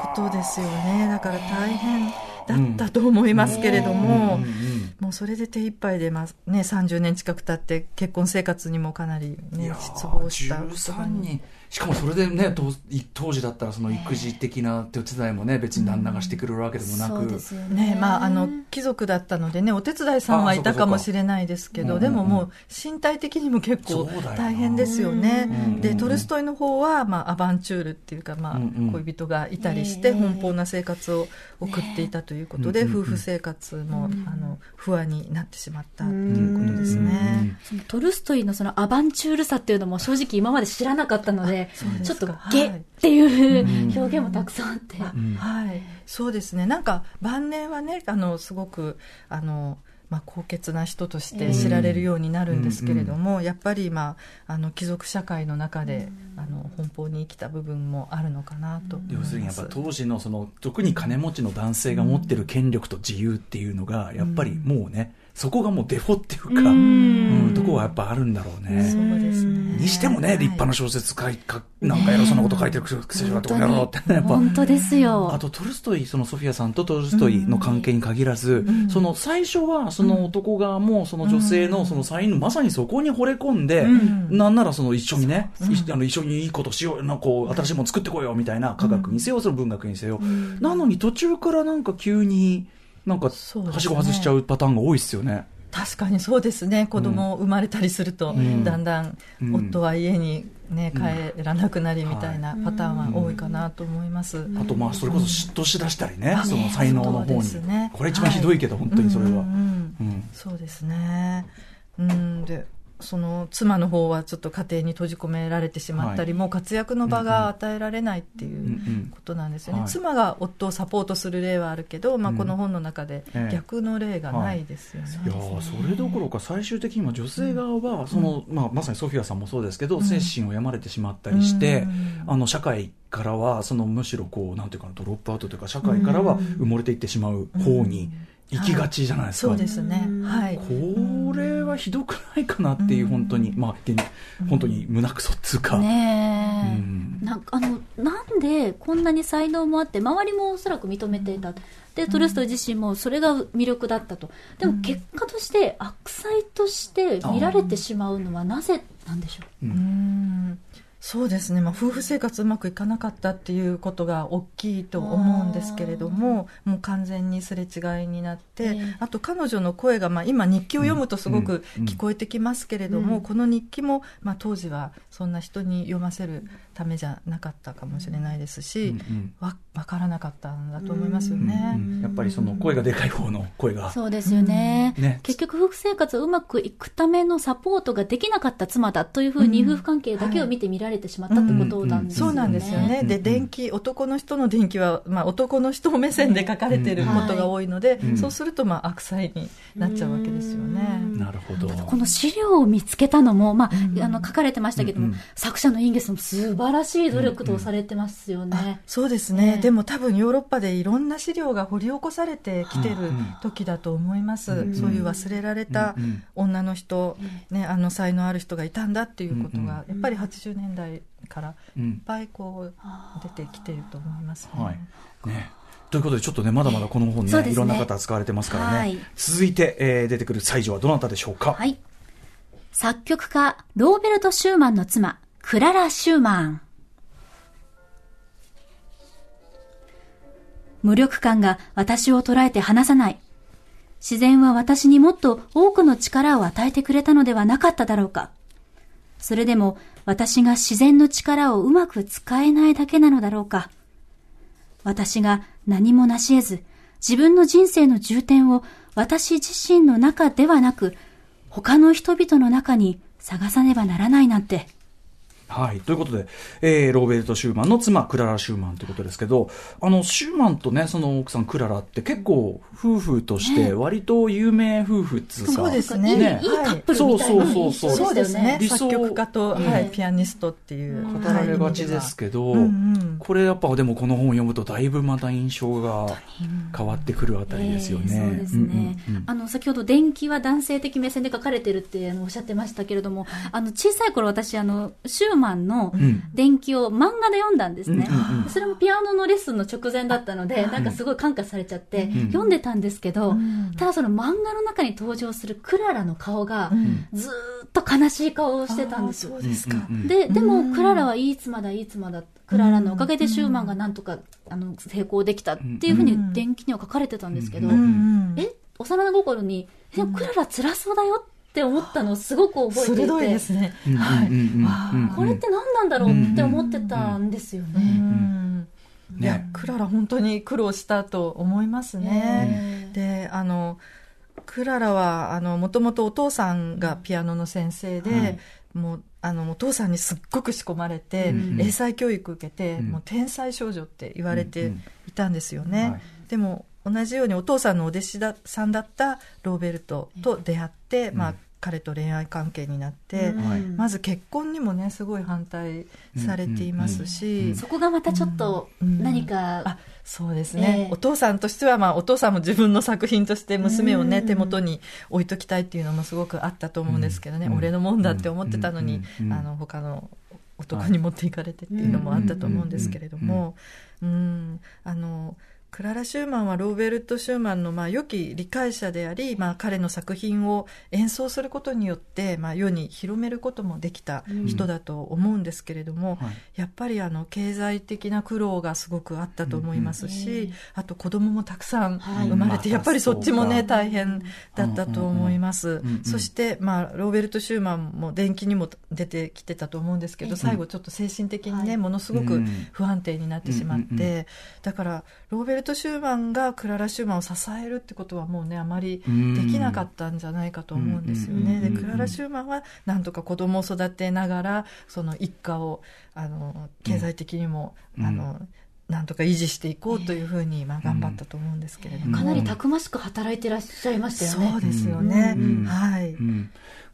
ことですよね。だから大変だったと思いますけれども、もうそれで手一杯で、まあね、30年近く経って結婚生活にもかなりね、失望した。13人。しかもそれでね当時だったらその育児的な手伝いもね別に旦那がしてくれるわけでもなく、うん、ね。まああの貴族だったのでねお手伝いさんはいたかもしれないですけどでももう身体的にも結構大変ですよね。でトルストイの方はまあアバンチュールっていうかまあ恋人がいたりして奔放な生活を送っていたということで夫婦生活もあの不安になってしまったということですね。トルストイのそのアバンチュールさっていうのも正直今まで知らなかったのでちょっとゲっていう表現もたくさんあって、はい、そうですね。なんか晩年はねあのすごくあのまあ、高潔な人として知られるようになるんですけれども、うん、やっぱり、まあ、あの貴族社会の中で、うん、あの奔放に生きた部分もあるのかなと要するにやっぱ当時のその特に金持ちの男性が持ってる権力と自由っていうのがやっぱりもうね、そこがもうデフォっていうか、うん、とこはやっぱあるんだろうね。そうですね。にしてもね、立派な小説書い、かなんか偉そうなこと書いてるくせ者ってことやろうってね、やっぱ。本当ですよ。あとトルストイ、そのソフィアさんとトルストイの関係に限らず、その最初はその男側もその女性のその才能、まさにそこに惚れ込んで、なんならその一緒にね、あの一緒にいいことしよう、なんかこう、新しいもの作ってこようみたいな科学にせよ、その文学にせよ。なのに途中からなんか急に、なんか、はしご外しちゃうパターンが多いですよね。確かにそうですね。子供生まれたりすると、うん、だんだん夫は家に、ね、帰らなくなりみたいなパターンは多いかなと思います、あとまあそれこそ嫉妬しだしたりね、その才能の方に、ね、これ一番ひどいけど、はい、本当にそれは、そうですね。うん。でその妻の方はちょっと家庭に閉じ込められてしまったり、はい、もう活躍の場が与えられないっていうことなんですよね、うんうん、妻が夫をサポートする例はあるけど、まあ、この本の中で逆の例がないですよね、ええはい、いやそれどころか最終的には女性側はその、うん、まあ、まさにソフィアさんもそうですけど、うん、精神を病まれてしまったりして、あの社会からはそのむしろこうなんていうかドロップアウトというか社会からは埋もれていってしまう方に。行きがちじゃないですか、はい、そうですね、はい、これはひどくないかなっていう本当に、まあ本当に胸くそっつうか。ね、うん、なんかあのなんでこんなに才能もあって周りもおそらく認めていた。でトルストイ自身もそれが魅力だったと。でも結果として悪妻として見られてしまうのはなぜなんでしょう、うんそうですね、まあ、夫婦生活うまくいかなかったっていうことが大きいと思うんですけれどももう完全にすれ違いになって、えー、あと彼女の声が、まあ、今日記を読むとすごく聞こえてきますけれども、うん。うん、この日記も、まあ、当時はそんな人に読ませるためじゃなかったかもしれないですし、うんうん、わ分からなかったんだと思いますよね、うんうん、やっぱりその声がでかい方の声が。そうですよね。ね、結局夫婦生活をうまくいくためのサポートができなかった妻だというふうに夫婦関係だけを見て見られてしまったってことなんですよね、そうなんですよね。で電気男の人の電気は、まあ、男の人目線で書かれてることが多いので、うん。はい、そうするとまあ悪妻になっちゃうわけですよね、なるほど。この資料を見つけたのも、まあ、あの書かれてましたけども、作者のインゲスも素晴らしい努力とされてますよね、そうですね、でも多分ヨーロッパでいろんな資料が掘り起こされてきてる時だと思います、そういう忘れられた女の人、ね、あの才能ある人がいたんだっていうことが、やっぱり80年代からいっぱいこう出てきてると思いますね。はいねということで、ちょっとね、まだまだこの本ね、ねいろんな方使われてますからね。はい、続いて、えー、出てくる才女はどなたでしょうか？はい。作曲家、ローベルト・シューマンの妻、クララ・シューマン。無力感が私を捉えて離さない。自然は私にもっと多くの力を与えてくれたのではなかっただろうか。それでも私が自然の力をうまく使えないだけなのだろうか。私が何も成し得ず、自分の人生の重点を私自身の中ではなく、他の人々の中に探さねばならないなんて。はい。ということで、えー、ローベルト・シューマンの妻、クララ・シューマンということですけど、あの、シューマンとね、その奥さん、クララって結構、夫婦として割と有名夫婦っつうか、そうですね。ねいいカップルみたいな。そうそうそうそうですね。作曲家と、はい、ピアニストっていう語られがちですけど、これやっぱでもこの本を読むとだいぶまた印象が変わってくるあたりですよね。そうですね。あの、先ほど電気は男性的目線で書かれてるっておっしゃってましたけれども、あの、小さい頃私、あの、シューマンの電気を漫画で読んだんですね。それもピアノのレッスンの直前だったので、なんかすごい感化されちゃって、読んでたんですけど、ただその漫画の中に登場するクララの顔が、ずっと悲しい顔をしてたんですよ。で、でもクララはいい妻だ、いい妻だ。クララのおかげでシューマンがなんとか、あの、成功できたっていうふうに電気には書かれてたんですけど、え、幼心に、え、クララ辛そうだよって思ったのをすごく覚えていて。鋭いですね、はい、これって何なんだろうって思ってたんですよね。いやクララ本当に苦労したと思いますね。であのクララはもともとお父さんがピアノの先生で、はい、もうあのお父さんにすっごく仕込まれて、うん、英才教育受けて、うん、もう天才少女って言われていたんですよね。うんはい、でも同じようにお父さんのお弟子ださんだったローベルトと出会って、まあ、彼と恋愛関係になって、まず結婚にもねすごい反対されていますし、そこがまたちょっと何か、あそうですね、えー、お父さんとしては、まあ、お父さんも自分の作品として娘をね、手元に置いときたいっていうのもすごくあったと思うんですけどね、俺のもんだって思ってたのに、あの他の男に持っていかれてっていうのもあったと思うんですけれども、うん、あの。クララ・シューマンはローベルト・シューマンのまあ良き理解者であり、まあ、彼の作品を演奏することによって、まあ、世に広めることもできた人だと思うんですけれども、うんはい、やっぱりあの経済的な苦労がすごくあったと思いますし、うんうん、あと子供もたくさん生まれて、はい、やっぱりそっちもね大変だったと思います、そして、まあ、ローベルト・シューマンも電気にも出てきてたと思うんですけど最後ちょっと精神的にね、ものすごく不安定になってしまって、だからローベルト・シューマンがクララ・シューマンを支えるってことはもうねあまりできなかったんじゃないかと思うんですよね。でクララ・シューマンはなんとか子供を育てながらその一家をあの経済的にも、あのなんとか維持していこうというふうに、まあ、頑張ったと思うんですけれども、かなりたくましく働いていらっしゃいましたよね。そうですよね、はい、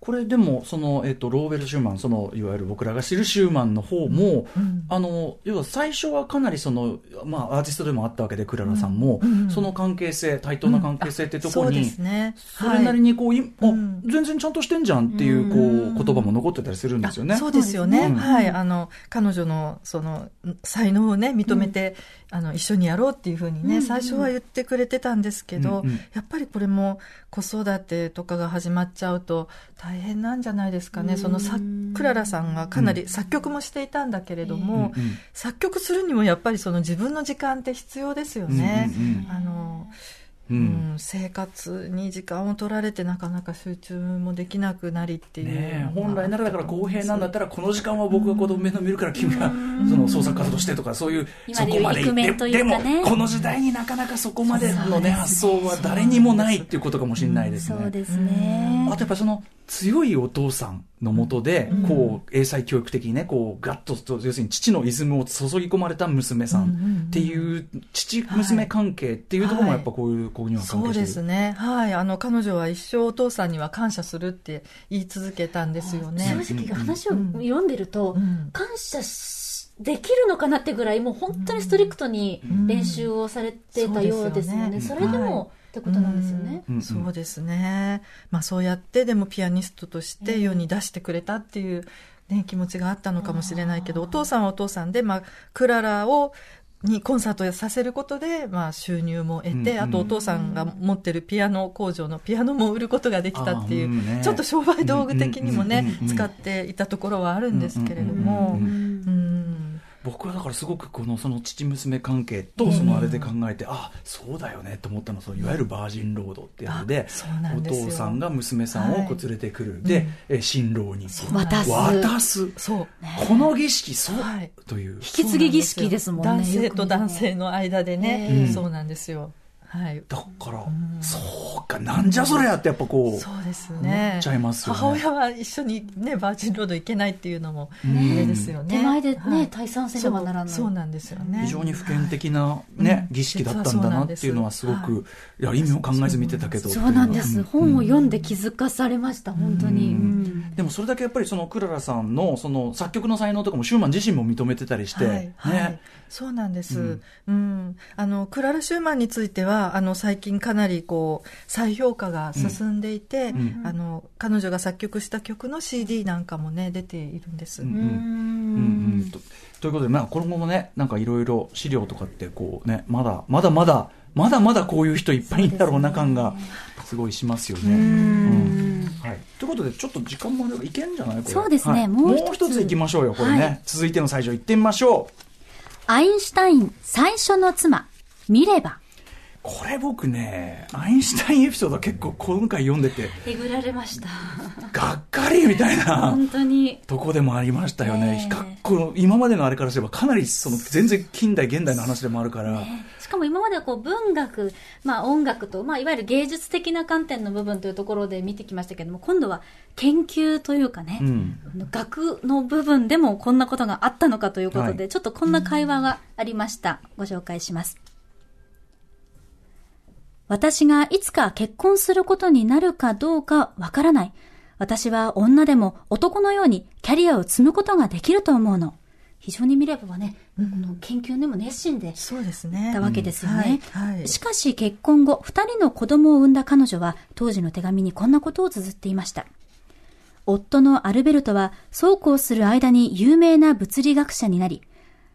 これでもその、えっと、ローベル・シューマンそのいわゆる僕らが知るシューマンの方も、うん、あの要は最初はかなりその、まあ、アーティストでもあったわけでクララさんも、うんうん、その関係性対等な関係性ってところに、そね、それなりにこう、はい、あ全然ちゃんとしてんじゃんっていうこう言葉も残ってたりするんですよね。そうですよね、はい。あの彼女のその才能をね認めて、あの一緒にやろうっていうふうにね、最初は言ってくれてたんですけど、やっぱりこれも子育てとかが始まっちゃうと大大変なんじゃないですかね、そのさクララさんがかなり作曲もしていたんだけれども、うんうん作曲するにもやっぱりその自分の時間って必要ですよね。うんうんうん。あのううんん、生活に時間を取られてなかなか集中もできなくなりっていうねえ本来ならだから公平なんだったらこの時間は僕が子供面倒見るから君がその創作活動してとかそういうそこまでイクメンというかねでもこの時代になかなかそこまでのね発想は誰にもないっていうことかもしれないですね。そうですね。あとやっぱりその強いお父さんのもとで、こう、英才教育的にね、こう、ガッと、要するに父のイズムを注ぎ込まれた娘さんっていう、父娘関係っていうところもやっぱこういう、ここには関係そうしてる。ですね。はい。あの、彼女は一生お父さんには感謝するって言い続けたんですよね。正直話を読んでると、うん。感謝しできるのかなってぐらいもう本当にストリクトに練習をされてたようですよね、うん。それでも、ってことなんですよね、うんうん。そうですね。まあそうやってでもピアニストとして世に出してくれたっていう、ね、気持ちがあったのかもしれないけど、お父さんはお父さんで、まあ、クララを、にコンサートをさせることで、まあ、収入も得て、うんうん。あとお父さんが持ってるピアノ工場のピアノも売ることができたっていう、うんねちょっと商売道具的にもね、使っていたところはあるんですけれども、うんからすごくこのその父娘関係とそのあれで考えて、あそうだよねと思ったのはそのいわゆるバージンロードっていうのでお父さんが娘さんをこう連れてくる、いで、え新郎に渡す。渡す。そう。この儀式そう、はい。という。引き継ぎ儀式ですもんね。男性と男性の間でね、ええそうなんですよ。はい。だから、そうかなんじゃそれやってやっぱこうそうです思ね。っちゃいますよね。母親は一緒にね、バージンロード行けないっていうのも、うん。あれですよね。手前でね、はい。退散せねばならないそうそうなんですよね。非常に普遍的な、ねうん儀式だったんだなっていうのはすごく、実い、や意味を考えず見てたけどそうなんです、本を読んで気づかされました本当に、うん。うんでもそれだけやっぱりそのクララさんのその作曲の才能とかもシューマン自身も認めてたりして、はい。はい。ね、そうなんです、ううんん。あのクララ・シューマンについてはあの最近かなりこう再評価が進んでいて、うん。あの彼女が作曲した曲の CD なんかもね出ているんです、うんうーん。うんうん。とということで、まあ、今後もね、なんかいろいろ資料とかって、こうね、まだ、まだまだ、まだまだこういう人いっぱいいるんだろうな感が、すごいしますよね。うん。はい。ということで、ちょっと時間もいけんじゃない？これ。そうですね。はい。もう一つ。もう一ついきましょうよ、これね。はい。続いての最初行ってみましょう。アインシュタイン最初の妻見ればこれ僕ね、アインシュタインエピソード結構今回読んでて、えぐられましたがっかりみたいな。本当にとこでもありましたよね。ねえかっこ今までのあれからすればかなりその全然近代現代の話でもあるから、しかも今まではこう文学、まあ、音楽と、まあ、いわゆる芸術的な観点の部分というところで見てきましたけども今度は研究というかね、うん。学の部分でもこんなことがあったのかということで、はいちょっとこんな会話がありました。ご紹介します。私がいつか結婚することになるかどうかわからない。私は女でも男のようにキャリアを積むことができると思うの。非常に見ればね、この研究でも熱心でそうですねたわけですよね。はいはいしかし結婚後、二人の子供を産んだ彼女は当時の手紙にこんなことを綴っていました。夫のアルベルトはそうこうする間に有名な物理学者になり、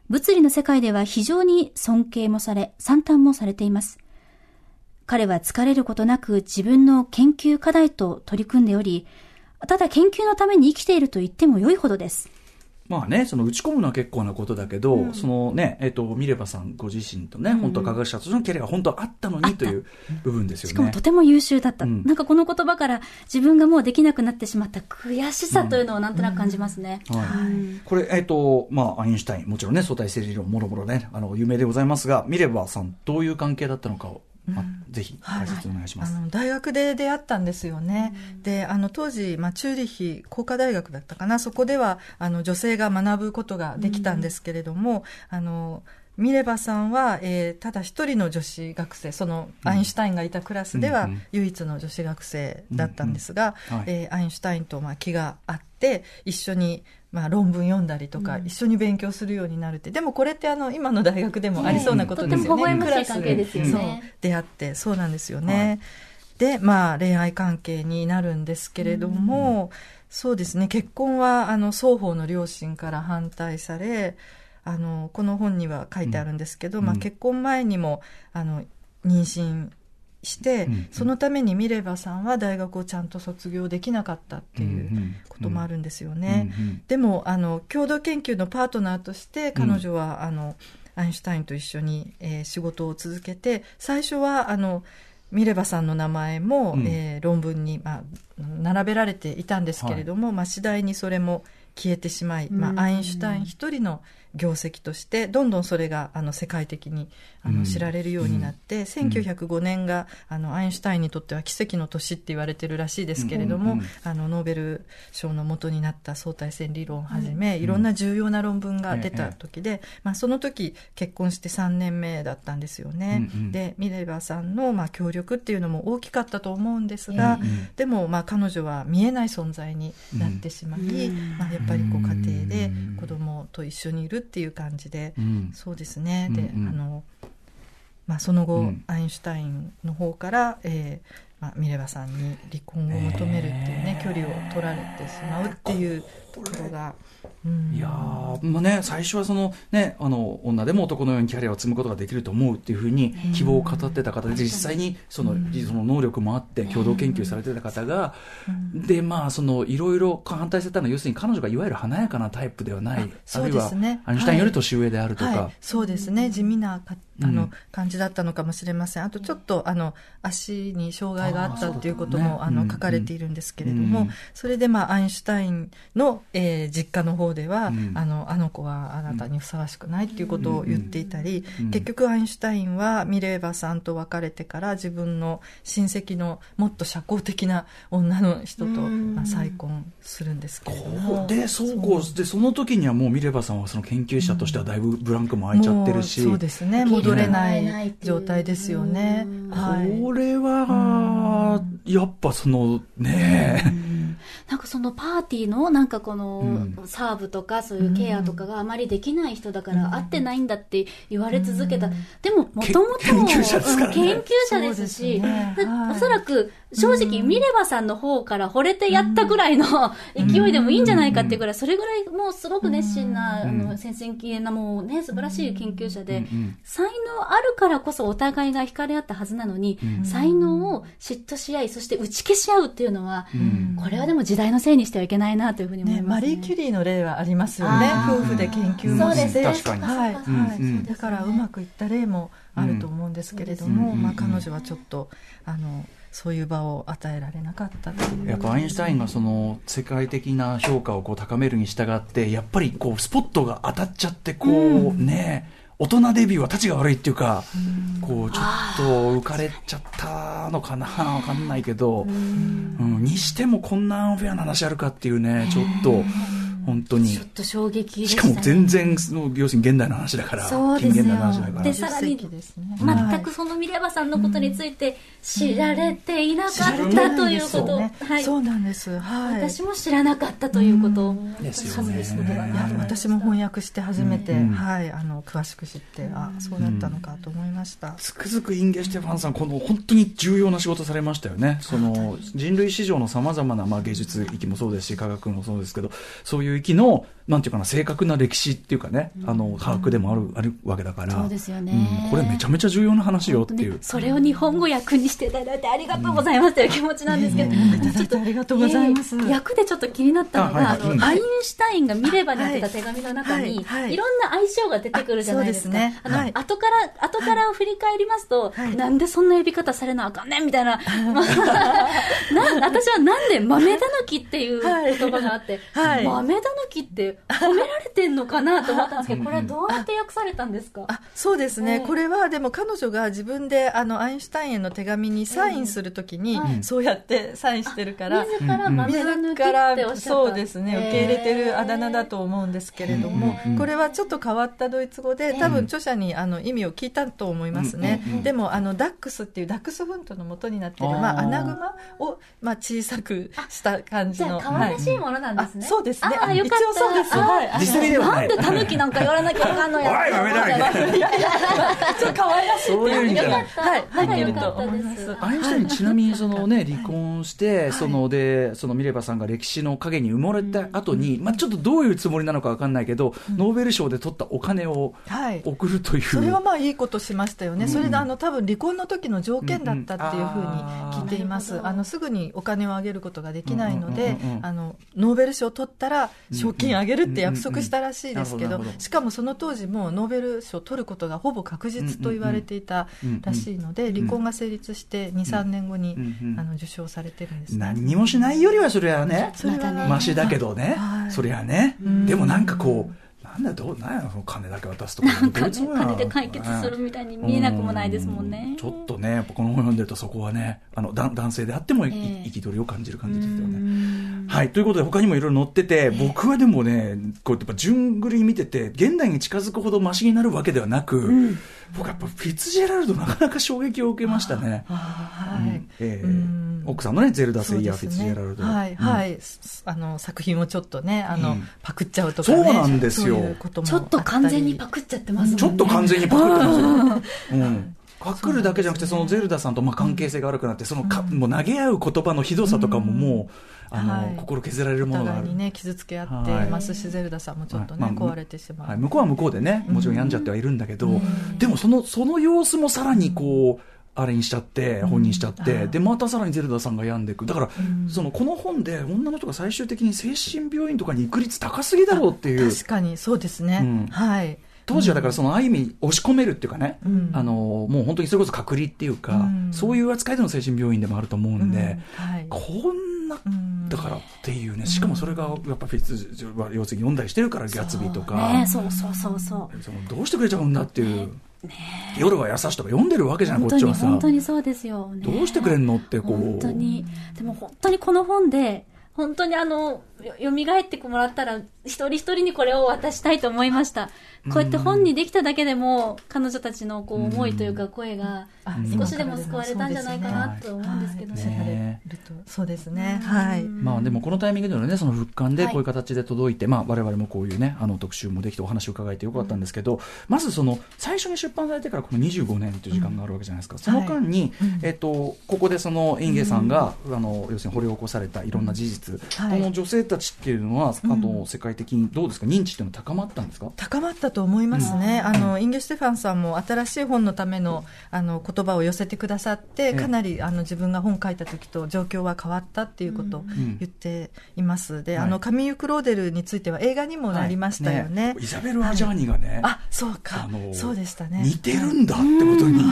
物理の世界では非常に尊敬もされ、賛嘆もされています。彼は疲れることなく自分の研究課題と取り組んでおり、ただ研究のために生きていると言っても良いほどです。まあね、その打ち込むのは結構なことだけど、そのね、えっ、と、ミレバさんご自身とね、本当は科学者としてのキャリアが本当はあったのにという部分ですよね。しかもとても優秀だった。うんなんかこの言葉から自分がもうできなくなってしまった悔しさというのをなんとなく感じますね。はい。これ、えっ、と、まあ、アインシュタイン、もちろんね、相対性理論、もろもろね、あの、有名でございますが、ミレバさん、どういう関係だったのかを、まあ、ぜひ、解説お願いします。あの大学で出会ったんですよね、であの当時、まあ、チューリッヒ工科大学だったかな。そこではあの女性が学ぶことができたんですけれども、あのミレバさんは、えーただ一人の女子学生そのアインシュタインがいたクラスではうんうん唯一の女子学生だったんですが、アインシュタインとまあ気があって一緒にまあ論文読んだりとか、一緒に勉強するようになるって。でもこれってあの今の大学でもありそうなことですよね。とても微笑ましいクラス関係ですよね。そう。出会ってそうなんですよね。でまあ恋愛関係になるんですけれども、そうですね。結婚はあの双方の両親から反対されあのこの本には書いてあるんですけど、うん。まあ、結婚前にもあの妊娠して、そのためにミレバさんは大学をちゃんと卒業できなかったっていうこともあるんですよね。でもあの共同研究のパートナーとして彼女は、あのアインシュタインと一緒に、えー仕事を続けて最初はあのミレバさんの名前も、うん。えー論文に、まあ、並べられていたんですけれども、まあ、次第にそれも消えてしまい、まうん。あ、アインシュタイン一人の業績としてどんどんそれがあの世界的にあうん。の知られるようになって、1905年があのアインシュタインにとっては奇跡の年って言われてるらしいですけれども、うんうんあのノーベル賞の元になった相対性理論をはじめ、いろんな重要な論文が出た時で、まあ、その時結婚して3年目だったんですよね。うんうん。でミレバさんのまあ協力っていうのも大きかったと思うんですが、うんうん。でもまあ彼女は見えない存在になってしまい、うん。まあ、やっぱりこう家庭でうん。子供と一緒にいるっていう感じで、うん。そうですね、で、うんうん。あのまあ、その後、うん。アインシュタインの方から、えーまあ、ミレバさんに離婚を求めるっていうね、へー。距離を取られてしまうっていうところが、うん。いやーまあね、最初はその、ね、あの女でも男のようにキャリアを積むことができると思うっていうふうに希望を語ってた方で、実際にその,、その能力もあって共同研究されてた方が、でまあそのいろいろ反対されたのは要するに彼女がいわゆる華やかなタイプではない。あそうるいはアインシュタインより年上であるとか、はい、そうですね。地味なかあの、うん感じだったのかもしれません。あとちょっとあの足に障害があったっていうこともあ、の書かれているんですけれども、うん。それで、まあ、アインシュタインの、えー実家の方では、うん。あのあの子はあなたにふさわしくないっていうことを言っていたり、うん。結局アインシュタインはミレーバさんと別れてから自分の親戚のもっと社交的な女の人と、うん。まあ、再婚するんですけれどこもうでそうこうでその時にはもうミレバさんはその研究者としてはだいぶブランクも空いちゃってるし、もうそうですね。戻れな戻れないい状態ですよね。これは、やっぱそのね。なんかそのパーティーのなんかこのうん。サーブとかそういうケアとかがあまりできない人だから会ってないんだって言われ続けた。でももともとけ研究者ですし、そうですね。ではい。おそらく正直ミレバさんの方から惚れてやったぐらいの勢いでもいいんじゃないかっていうぐらい、それぐらいもうすごく熱心な、あの、先々系なもうね、素晴らしい研究者で、才能あるからこそお互いが惹かれ合ったはずなのに、才能を嫉妬し合い、そして打ち消し合うっていうのは、ん。これはでも時代のせいにしてはいけないなというふうに思いね、ます、ね。マリー・キュリーの例はありますよね夫婦で研究もし。て、そうです。確かに。はい。はいだからうまくいった例もあると思うんですけれども、うん。まあ、彼女はちょっとあのそういう場を与えられなかったやっぱアインシュタインがその世界的な評価をこう高めるに従ってやっぱりこうスポットが当たっちゃってこう、ね大人デビューは立ちが悪いっていうか、こうちょっと浮かれちゃったのかなわかんないけど、うん。にしてもこんなアンフェアな話あるかっていうねちょっと本当に。ちょっと衝撃でししたね。かも全然その要するに現代の話だからそうですよ。近現代の話だから。でさらに20世紀ですね。全くそのミレバさんのことについて知られていなかったということ。ね。はい。そうなんです。はい。私も知らなかったということ。ですよね。私も翻訳して初めて、うん。はい、あの詳しく知ってあそうだったのかと思いました、つくづくインゲ・シュテファンさん、この本当に重要な仕事されましたよね、その人類史上のさまざまな、まあ、芸術域もそうですし、科学もそうですけど、そういう域の、なんていうかな、正確な歴史っていうかね、あの把握でもある,、あるわけだから、そうですよね。うんこれ、めちゃめちゃ重要な話よっていう。ねそれを日本語訳にしていただいてありがとうございますという気持ちなんですけど、いただいてありがとうございます。えー訳でちょっと気になったのが、ああはい。うん。のアインシュタインが見ればにあってた手紙の中に、はいはいいろんな相性が出てくるじゃないですか。あそうですね。あのはい後から、後から振り返りますと、はい。なんでそんな呼び方されなあかんねんみたいな、<laughs> な私はなんで豆だぬきっていう言葉があって、はい。豆だぬきって褒められてんのかなと思ったんですけど、これはどうやって訳されたんですか？あそうですね、ええこれはでも彼女が自分であのアインシュタインへの手紙にサインするときに、はい。そうやってサインしてるから、自ら豆だぬきってそうですね。受け入れてるあだ名だと思うんですけれども、これはちょっと変わったドイツ語で多分著者にあの意味を聞いたと思いますね、でもあのダックスっていうダックスフントの元になっているまあ、アナグマを、まあ、小さくした感じの。可愛らしいものなんですね。そうですね。ああ、よかった。一応そうですはい。実際ではない。なんでタヌキなんか言われなきゃいかんのやおいダメだみたいなちょっと可愛らしい。そういうんじゃない。はい。入ってるとよかったで思います。す。アインシュタインちなみにそのね離婚して、そのでそのミレバさんが歴史の影に埋もれた後に、まあちょっとどういうつもりなのかわかんないけど、ノーベル賞で取ったお金をはい。送るという、それはまあいいことしましたよね、うん。それであの多分離婚の時の条件だったっていうふうに聞いています、あのすぐにお金をあげることができないのであのノー。ベル賞を取ったら賞金あげるって約束したらしいですけどうんうんど、どしかもその当時もノーベル賞を取ることがほぼ確実と言われていたらしいので、離婚が成立して2、3年後にうんうんあの受賞されてるんですね。何にもしないよりはそれはねそれはねマシだけどね、はいそれはね、んでもなんかこうなんだどうなんやその金だけ渡すとか。なんかね、金で解決するみたいに見えなくもないですもんね。うちょっとねやっぱこの本読んでるとそこはねあのだ男性であってもいええ。憤りを感じる感じですよね、うん。はい。ということで、他にもいろいろ載ってて、僕はでもね、こうやっぱ順繰りに見てて、現代に近づくほどマシになるわけではなく、僕はやっぱフィッツジェラルドなかなか衝撃を受けましたね。奥さんのね、ゼルダ・セイヤー・フィッツジェラルド。はい、うんはい、すあの作品をちょっとね、あの、うんパクっちゃうとかね。そうなんですよそういうこともちょっと完全にパク。クっちゃってます。ちょっと完全にパクってますよ。うん。パクるだけじゃなくて、そのゼルダさんとまあ関係性が悪くなって、そのか、もう投げ合う言葉のひどさとかももう、あの、はい心削られるおものがある。ね、傷つけ合ってはいますし、ゼルダさんもちょっとね、壊れてしまう。はい、向こうは向こうでね、もちろん病んじゃってはいるんだけど、んでもその、その様子もさらにこう、あれにしちゃって、本にしちゃって、うんで、またさらにゼルダさんが病んでいく。だから、んその、この本で女の人が最終的に精神病院とかに行く率高すぎだろうっていう、確かに、そうですね。うんはい。当時はだからその、ある意味、押し込めるっていうかね、うんあの、もう本当にそれこそ隔離っていうか、うんそういう扱いでの精神病院でもあると思うんで、うんはい。こんな、うんだからっていうね、しかもそれがやっぱフィッツ要するに読んだりしてるから、ギャツビーとか。ねそうそうそうそう。そのどうしてくれちゃうんだっていう、夜は優しとか読んでるわけじゃん、こ本当にっちはさ。本当にそうですよ、ね。どうしてくれんのってこう。本当に。でも本当にこの本で、本当にあの、よ蘇ってもらったら、一人一人にこれを渡したいと思いました。こうやって本にできただけでも、彼女たちのこう思いというか声が、あ少しでも救われたんじゃないかなと思うんですけどはいね。そうですね。はい。まあでもこのタイミングでのね、その復刊ではい。こういう形で届いて、まあ我々もこういうね、あの特集もできてお話を伺えてよかったんですけど、まずその、最初に出版されてからこの25年という時間があるわけじゃないですか。その間に、えっと、ここでそのインゲさんが、あの、要するに掘り起こされたいろんな事実、はい。この女性たちっていうのは、あの、世界的にどうですか？認知っていうのは高まったんですか？高まったと思いますね、あのインゲ・ステファンさんも新しい本のためのあの言葉を寄せてくださって、えかなりあの自分が本書いた時と状況は変わったっていうことをん言っています、ではいあのカミーユ・クローデルについては映画にもなりましたよね。はいイザベル・アジャーニがね、あそうか。そうでしたね。似てるんだってことに、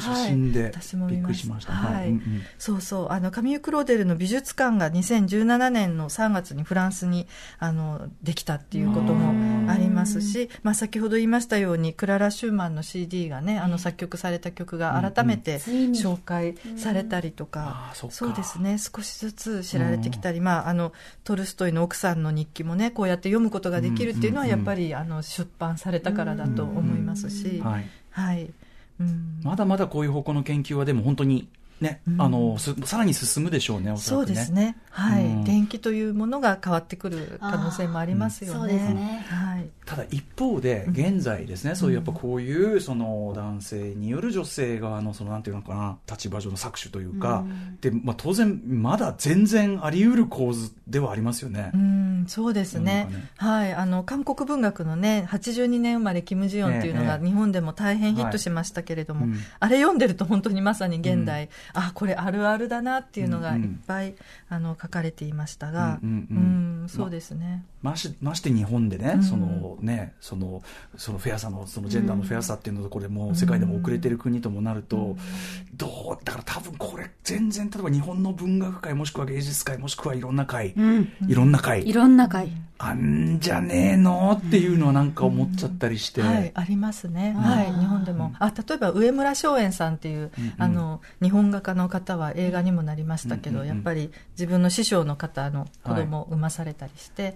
写真でびっくりしました。はい。そうそう。あのカミーユ・クローデルの美術館が2017年の3月にフランスにあのできたっていうこともありますし、まあ、先ほど言いましたようにクララ・シューマンの CD がねあの作曲された曲が改めて紹介されたりとかあーそっか。そうですね。少しずつ知られてきたり、まあ、あのトルストイの奥さんの日記もねこうやって読むことができるっていうのはうんうんうん。やっぱりあの出版されたからだと思いますし、はい、はい。うん。まだまだこういう方向の研究はでも本当にね、うん。あのすさらに進むでしょうね、おそらくね。そうですね、はい。うん。電気というものが変わってくる可能性もありますよね。あーそうですね。はい。ただ一方で、現在ですね、そういうやっぱこういう、その男性による女性側の、そのなんていうのかな、立場上の搾取というか、で、まあ当然、まだ全然あり得る構図ではありますよね。う。ん、そうですね。はい、あの韓国文学のね82年生まれキム・ジヨンっていうのがええ。日本でも大変ヒットしましたけれども、あれ読んでると本当にまさに現代、あこれあるあるだなっていうのがいっぱい、あの書かれていましたが、うんうんうん。うんそうですね、ましまして日本でね、うん。そのねそのそのフェアさのそのジェンダーのフェアさっていうのところでもう世界でも遅れてる国ともなると、どうだから多分これ全然例えば日本の文学界もしくは芸術界もしくはいろんな会、うん。いろんな会いろんな回。あんじゃねえのっていうのはなんか思っちゃったりして、はい、ありますね、あはい、ー日本でも。あ例えば上村松園さんっていう、うんうん。あの日本画家の方は映画にもなりましたけど、うんうんうん。やっぱり自分の師匠の方の子供を産まされたりして、はい、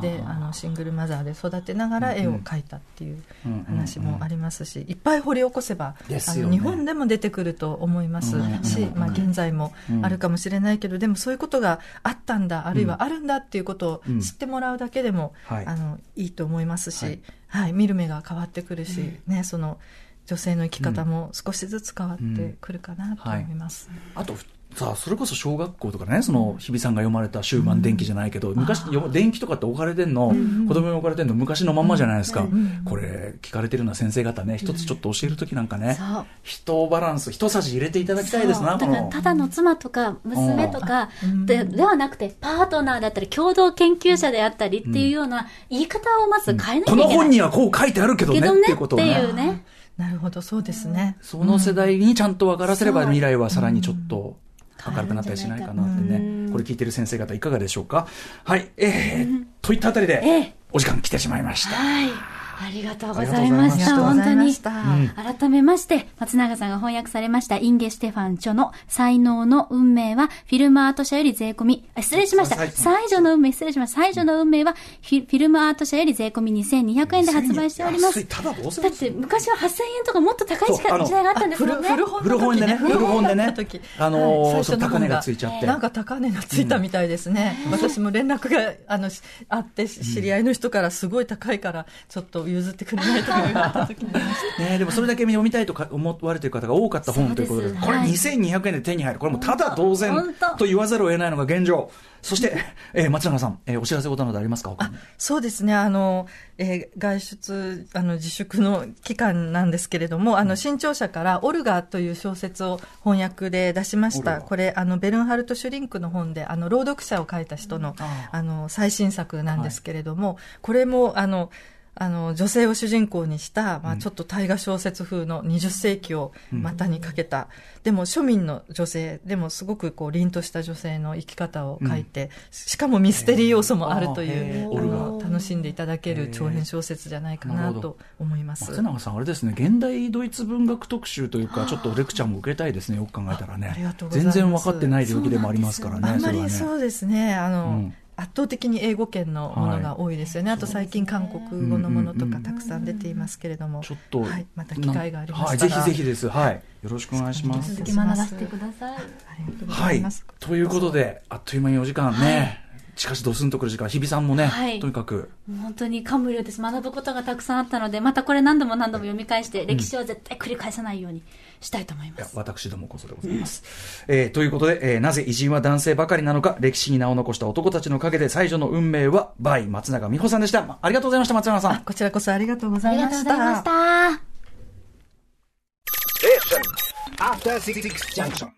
であのシングルマザーで育てながら絵を描いたっていう話もありますし、いっぱい掘り起こせば、ね。の日本でも出てくると思いますし、まあ、現在もあるかもしれないけど、でもそういうことがあったんだあるいはあるんだっていうことを知ってもらうだけでも、はい。あのいいと思いますし、ははい。い見る目が変わってくるし、ね、その女性の生き方も少しずつ変わってくるかなと思います。あとさあそれこそ小学校とかねその日比さんが読まれた「終盤電気」じゃないけど、昔よ電気とかって置かれてんの、子供に置かれてんの昔のまんまじゃないですか、これ聞かれてるような先生方ね一つちょっと教える時なんかね、そう。人バランス一さじ入れていただきたいですなだからこのただの妻とか娘とかうん。でではなくてパートナーだったり共同研究者であったりっていうような言い方をまず変えなきゃこのいけない。本にはこう書いてあるけどねけどね。っていうことをってねいうね。なるほどそうですね、その世代にちゃんと分からせれば未来はさらにちょっと明るくなったりしないかなってうねん。これ聞いてる先生方いかがでしょうか？はい。えー、といったあたりでええ。お時間来てしまいました。はい。ありがとうございました。ありがとうご本当にざいまし。た。改めまして、松永さんが翻訳されました、インゲ・ステファン著の才能の運命は、フィルムアート社より税込み、あ失礼しました。はい才女の運命、失礼しました。才女の運命は、フィフィルムアート社より税込み2200円で発売しております。だって、昔は8000円とかもっと高い時代があったんですもんね。古本古本でね。古本でねあの高値がついちゃって。なんか高値がついたみたいですね、私も連絡があのしあって知り合いの人からすごい高いからちょっと譲ってくれないとか言われた時にね、でもそれだけ読みたいとか思われている方が多かった本ということで、はい。2200円で手に入る。これもうただ同然と言わざるを得ないのが現状。そして、えー松永さん、えーお知らせことなどありますかそうですね、あの、えー外出、あの、自粛の期間なんですけれども、あの、新潮社から、オルガという小説を翻訳で出しました。これ、あの、ベルンハルト・シュリンクの本で、あの、朗読者を書いた人の、ああの、最新作なんですけれども、これも、あの、あの、女性を主人公にした、まあ、ちょっと大河小説風の20世紀を股にかけた、でも庶民の女性、でもすごくこう、凛とした女性の生き方を書いて、しかもミステリー要素もあるという、あの楽しんでいただける長編小説じゃないかなと思います。松永さん、あれですね、現代ドイツ文学特集というか、ちょっとレクチャーも受けたいですね、よく考えたらね。全然分かってない領域でもありますからね、あんまりそうですね、あの、うん圧倒的に英語圏のものが多いですよね、あと最近、韓国語のものとかたくさん出ていますけれども、ちょっと、はい、また機会がありまはい、したら、ぜひぜひです。はい。よろしくお願いします。続き学ばせてください。ありがとうごはいざいます。。ということで、あっという間にお時間ね、しかしドスンとくる時間、日比さんもね、はいとにかく、本当に感無量です。学ぶことがたくさんあったので、またこれ何度も何度も読み返して、歴史は絶対繰り返さないようにしたいと思いいやます。私どもこそでございます。えーということで、えーなぜ偉人は男性ばかりなのか、歴史に名を残した男たちの陰で最初の運命は、バイ松永美穂さんでした。まありがとうございました、松永さん。こちらこそありがとうござありがいましとうございまたし。た。After Six Junction.